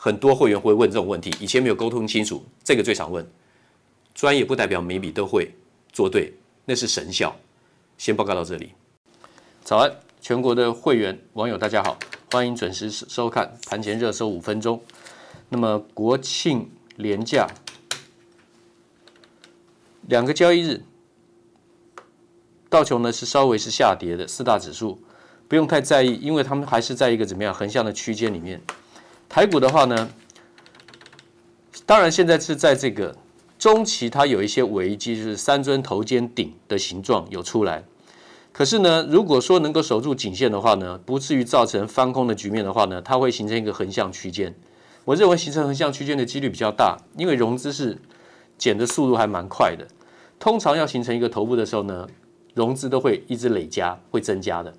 很多会员会问这种问题，以前没有沟通清楚，这个最常问。专业不代表每笔都会做对，那是神效。先报告到这里。早安，全国的会员网友大家好，欢迎准时收看盘前热搜五分钟。那么国庆连假两个交易日，道琼呢是稍微是下跌的，四大指数不用太在意，因为他们还是在一个怎么样横向的区间里面。台股的话呢，当然现在是在这个中期，它有一些危机，就是三尊头肩顶的形状有出来。可是呢，如果说能够守住颈线的话呢，不至于造成翻空的局面的话呢，它会形成一个横向区间。我认为形成横向区间的几率比较大，因为融资是减的速度还蛮快的。通常要形成一个头部的时候呢，融资都会一直累加，会增加的。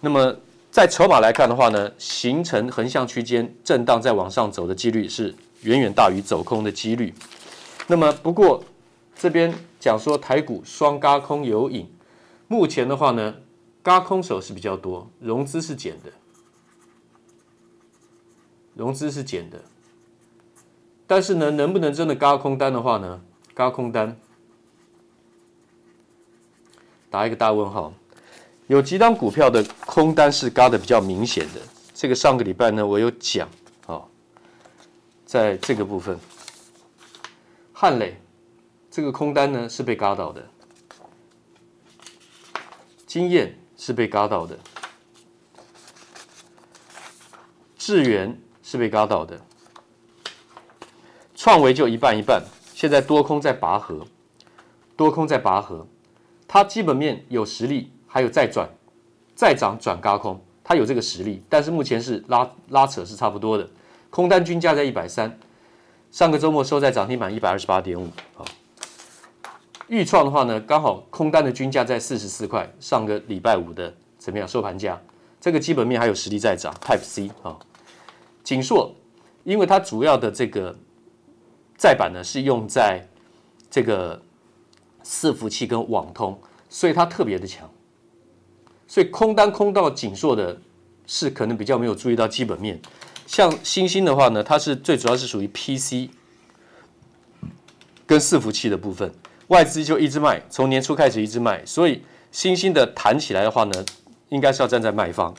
那么在筹码来看的话呢，形成横向区间震荡再往上走的几率是远远大于走空的几率。那么不过这边讲说台股双轧空有影，目前的话呢，轧空手是比较多，融资是减的。融资是减的，但是呢，能不能真的轧空单的话呢？轧空单打一个大问号。有几档股票的空单是嘎的比较明显的，这个上个礼拜呢，我有讲啊，在这个部分，汉磊这个空单呢是被嘎到的，晶焱是被嘎到的，智源。是被嘎到的，创维就一半一半，现在多空在拔河，多空在拔河，它基本面有实力，还有再转再涨转高空，它有这个实力，但是目前是拉拉扯是差不多的，空单均价在一百三，上个周末收在涨停板一百二十八点五，好，钰创的话呢，刚好空单的均价在四十四块，上个礼拜五的怎么样收盘价，这个基本面还有实力在涨，Type C 啊。景硕，因为它主要的这个载板呢是用在这个伺服器跟网通，所以它特别的强。所以空单空到景硕的是可能比较没有注意到基本面。像欣兴的话呢，它是最主要是属于 PC 跟伺服器的部分，外资就一直卖，从年初开始一直卖，所以欣兴的弹起来的话呢，应该是要站在卖方。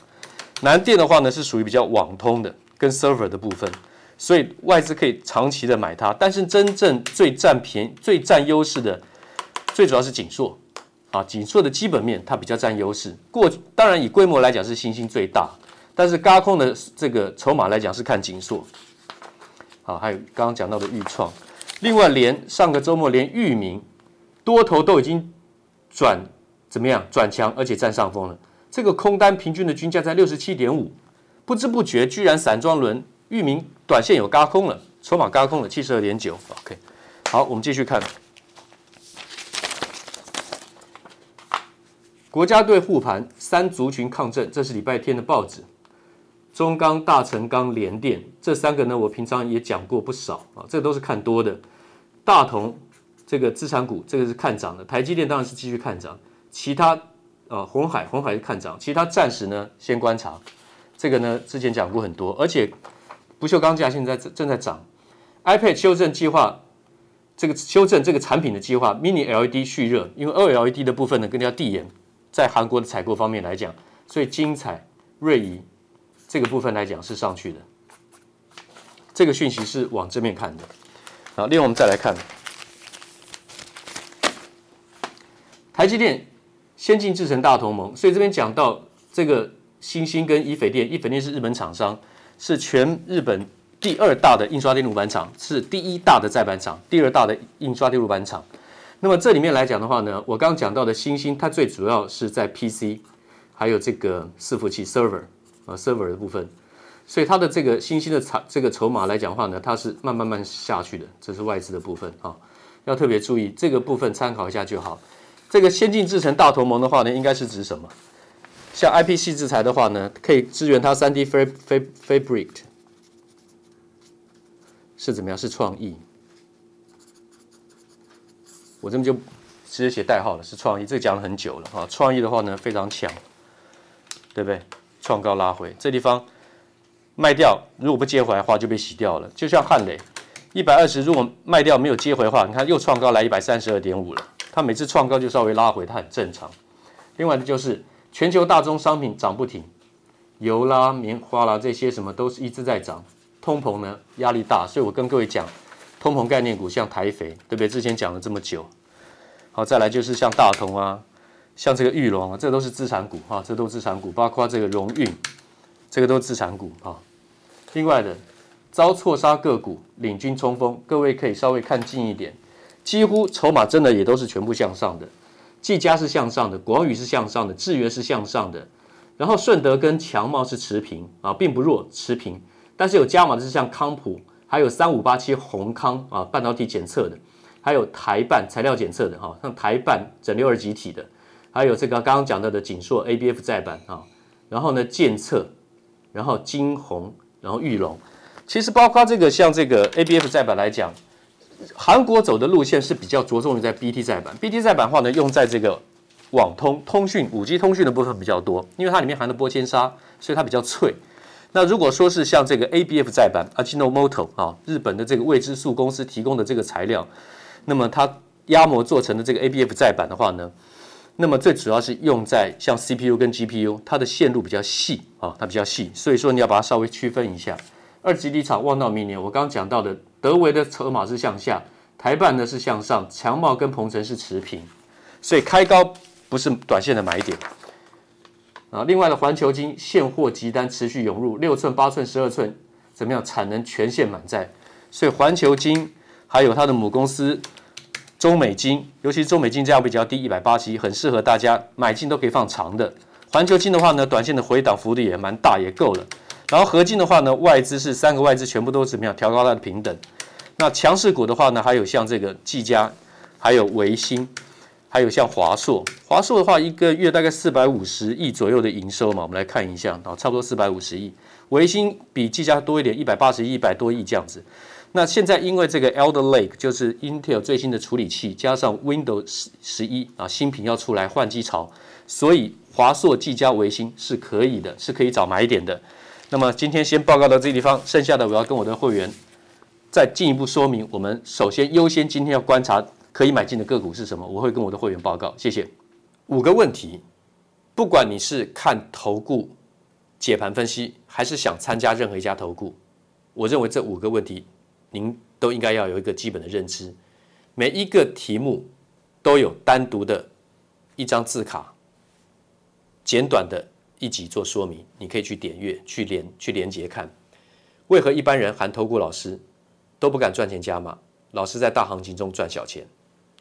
南电的话呢，是属于比较网通的跟 server 的部分，所以外资可以长期的买它。但是真正最占便宜、最占优势的，最主要是景硕啊，景硕的基本面它比较占优势。过当然以规模来讲是欣兴最大，但是轧空的这个筹码来讲是看景硕。好，还有刚刚讲到的钰创，另外连上个周末连域名多头都已经转怎么样转强，而且占上风了。这个空单平均的均价在六十七点五，不知不觉居然散装轮域名短线有轧空了，筹码轧空了七十二点九。OK，好，我们继续看。国家队护盘，三族群抗震，这是礼拜天的报纸。中钢、大成钢、联电这三个呢，我平常也讲过不少啊，这都是看多的。大同这个资产股，这个是看涨的。台积电当然是继续看涨，其他。呃，红海，红海是看涨，其他暂时呢先观察。这个呢之前讲过很多，而且不锈钢价现在正在涨。iPad 修正计划，这个修正这个产品的计划，Mini LED 蓄热，因为 OLED 的部分呢更加递延，在韩国的采购方面来讲，所以精彩、瑞仪这个部分来讲是上去的。这个讯息是往这面看的。好，另外我们再来看台积电。先进制程大同盟，所以这边讲到这个欣兴跟怡斐电，怡斐电是日本厂商，是全日本第二大的印刷电路板厂，是第一大的载板厂，第二大的印刷电路板厂。那么这里面来讲的话呢，我刚刚讲到的欣兴，它最主要是在 PC，还有这个伺服器 server 啊 server 的部分，所以它的这个欣兴的筹这个筹码来讲的话呢，它是慢慢慢下去的，这是外资的部分啊，要特别注意这个部分，参考一下就好。这个先进制程大同盟的话呢，应该是指什么？像 IPC 制材的话呢，可以支援它 3D Fabric 是怎么样？是创意。我这边就直接写代号了，是创意。这个讲了很久了啊，创意的话呢非常强，对不对？创高拉回，这地方卖掉，如果不接回来的话就被洗掉了。就像汉雷一百二十，如果卖掉没有接回的话，你看又创高来一百三十二点五了。它每次创高就稍微拉回，它很正常。另外的就是全球大宗商品涨不停，油啦、棉花啦这些什么都是一直在涨。通膨呢压力大，所以我跟各位讲，通膨概念股像台肥，对不对？之前讲了这么久。好，再来就是像大同啊，像这个玉龙啊，这都是资产股啊，这都资产股，包括这个荣运，这个都是资产股啊。另外的遭错杀个股领军冲锋，各位可以稍微看近一点。几乎筹码真的也都是全部向上的，技嘉是向上的，广宇是向上的，智源是向上的，然后顺德跟强茂是持平啊，并不弱，持平。但是有加码的是像康普，还有三五八七宏康啊，半导体检测的，还有台半材料检测的哈，像台半整流二极体的，还有这个刚刚讲到的景硕 ABF 载板啊，然后呢建策，然后金鸿，然后裕隆，其实包括这个像这个 ABF 载板来讲。韩国走的路线是比较着重于在 BT 载板，BT 载板的话呢，用在这个网通、通讯、五 G 通讯的部分比较多，因为它里面含的玻纤纱，所以它比较脆。那如果说是像这个 ABF 载板，Ajinomoto 啊，日本的这个未知数公司提供的这个材料，那么它压模做成的这个 ABF 载板的话呢，那么最主要是用在像 CPU 跟 GPU，它的线路比较细啊，它比较细，所以说你要把它稍微区分一下。二极体厂望到明年，我刚刚讲到的。德微的筹码是向下，台半呢是向上，强茂跟鹏程是持平，所以开高不是短线的买点啊。另外的环球金现货急单持续涌入，六寸、八寸、十二寸怎么样？产能全线满载，所以环球金还有它的母公司中美金，尤其中美金价比较低，一百八十一，很适合大家买进都可以放长的。环球金的话呢，短线的回档幅度也蛮大，也够了。然后合金的话呢，外资是三个外资全部都怎么样？调高它的平等。那强势股的话呢，还有像这个技嘉，还有维新，还有像华硕。华硕的话，一个月大概四百五十亿左右的营收嘛，我们来看一下啊，差不多四百五十亿。维新比技嘉多一点，一百八十亿，一百多亿这样子。那现在因为这个 Alder Lake 就是 Intel 最新的处理器，加上 Windows 十一啊新品要出来换机潮，所以华硕、技嘉、维新是可以的，是可以找买点的。那么今天先报告到这个地方，剩下的我要跟我的会员再进一步说明。我们首先优先今天要观察可以买进的个股是什么，我会跟我的会员报告。谢谢。五个问题，不管你是看投顾解盘分析，还是想参加任何一家投顾，我认为这五个问题。您都应该要有一个基本的认知，每一个题目都有单独的一张字卡，简短的一集做说明，你可以去点阅、去连、去连接看。为何一般人含投顾老师都不敢赚钱加码？老师在大行情中赚小钱，